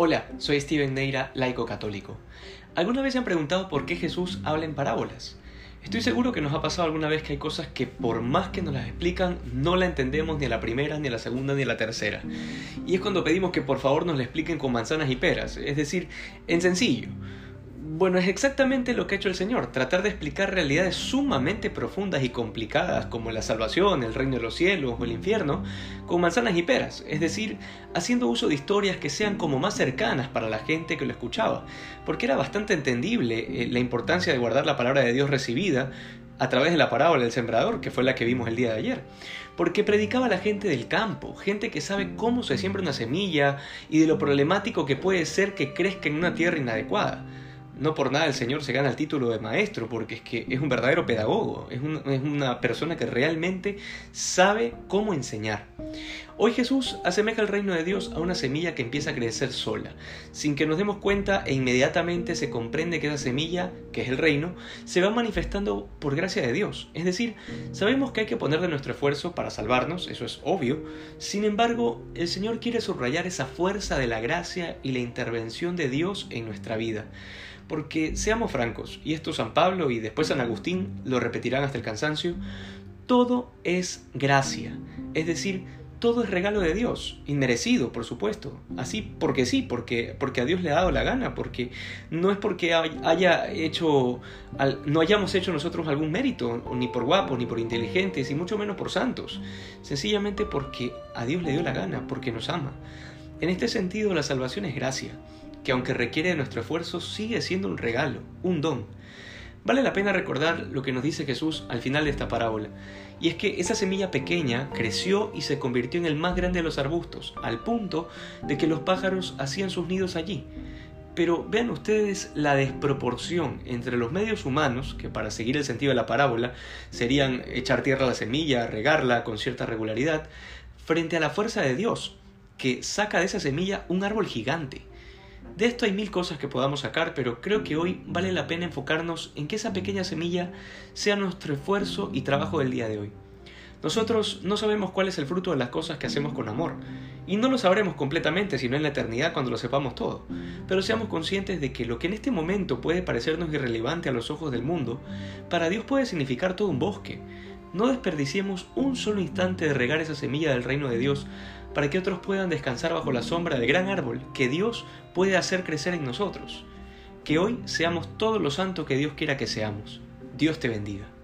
Hola, soy Steven Neira, laico católico. ¿Alguna vez se han preguntado por qué Jesús habla en parábolas? Estoy seguro que nos ha pasado alguna vez que hay cosas que por más que nos las explican, no la entendemos ni a la primera, ni a la segunda, ni a la tercera. Y es cuando pedimos que por favor nos la expliquen con manzanas y peras, es decir, en sencillo. Bueno, es exactamente lo que ha hecho el Señor, tratar de explicar realidades sumamente profundas y complicadas como la salvación, el reino de los cielos o el infierno, con manzanas y peras, es decir, haciendo uso de historias que sean como más cercanas para la gente que lo escuchaba, porque era bastante entendible eh, la importancia de guardar la palabra de Dios recibida a través de la parábola del sembrador, que fue la que vimos el día de ayer, porque predicaba a la gente del campo, gente que sabe cómo se siembra una semilla y de lo problemático que puede ser que crezca en una tierra inadecuada no por nada el Señor se gana el título de maestro, porque es que es un verdadero pedagogo, es, una persona que realmente sabe cómo enseñar. Hoy Jesús asemeja el reino de Dios a una semilla que empieza a crecer sola, sin que nos demos cuenta e inmediatamente se comprende que esa semilla, que es el reino, se va manifestando por gracia de Dios. Es decir, sabemos que hay que poner de nuestro esfuerzo para salvarnos, eso es obvio, sin embargo, el Señor quiere subrayar esa fuerza de la gracia y la intervención de Dios en nuestra vida. Porque seamos francos, y esto San Pablo y después San Agustín lo repetirán hasta el cansancio, todo es gracia, es decir, todo es regalo de Dios, inmerecido, por supuesto. Así porque sí, porque, porque a Dios le ha dado la gana, porque no es porque haya hecho, no hayamos hecho nosotros algún mérito, ni por guapos, ni por inteligentes, y mucho menos por santos. Sencillamente porque a Dios le dio la gana, porque nos ama. En este sentido, la salvación es gracia que aunque requiere de nuestro esfuerzo, sigue siendo un regalo, un don. Vale la pena recordar lo que nos dice Jesús al final de esta parábola, y es que esa semilla pequeña creció y se convirtió en el más grande de los arbustos, al punto de que los pájaros hacían sus nidos allí. Pero vean ustedes la desproporción entre los medios humanos, que para seguir el sentido de la parábola serían echar tierra a la semilla, regarla con cierta regularidad, frente a la fuerza de Dios, que saca de esa semilla un árbol gigante. De esto hay mil cosas que podamos sacar, pero creo que hoy vale la pena enfocarnos en que esa pequeña semilla sea nuestro esfuerzo y trabajo del día de hoy. Nosotros no sabemos cuál es el fruto de las cosas que hacemos con amor, y no lo sabremos completamente sino en la eternidad cuando lo sepamos todo, pero seamos conscientes de que lo que en este momento puede parecernos irrelevante a los ojos del mundo, para Dios puede significar todo un bosque. No desperdiciemos un solo instante de regar esa semilla del reino de Dios para que otros puedan descansar bajo la sombra del gran árbol que Dios puede hacer crecer en nosotros. Que hoy seamos todos los santos que Dios quiera que seamos. Dios te bendiga.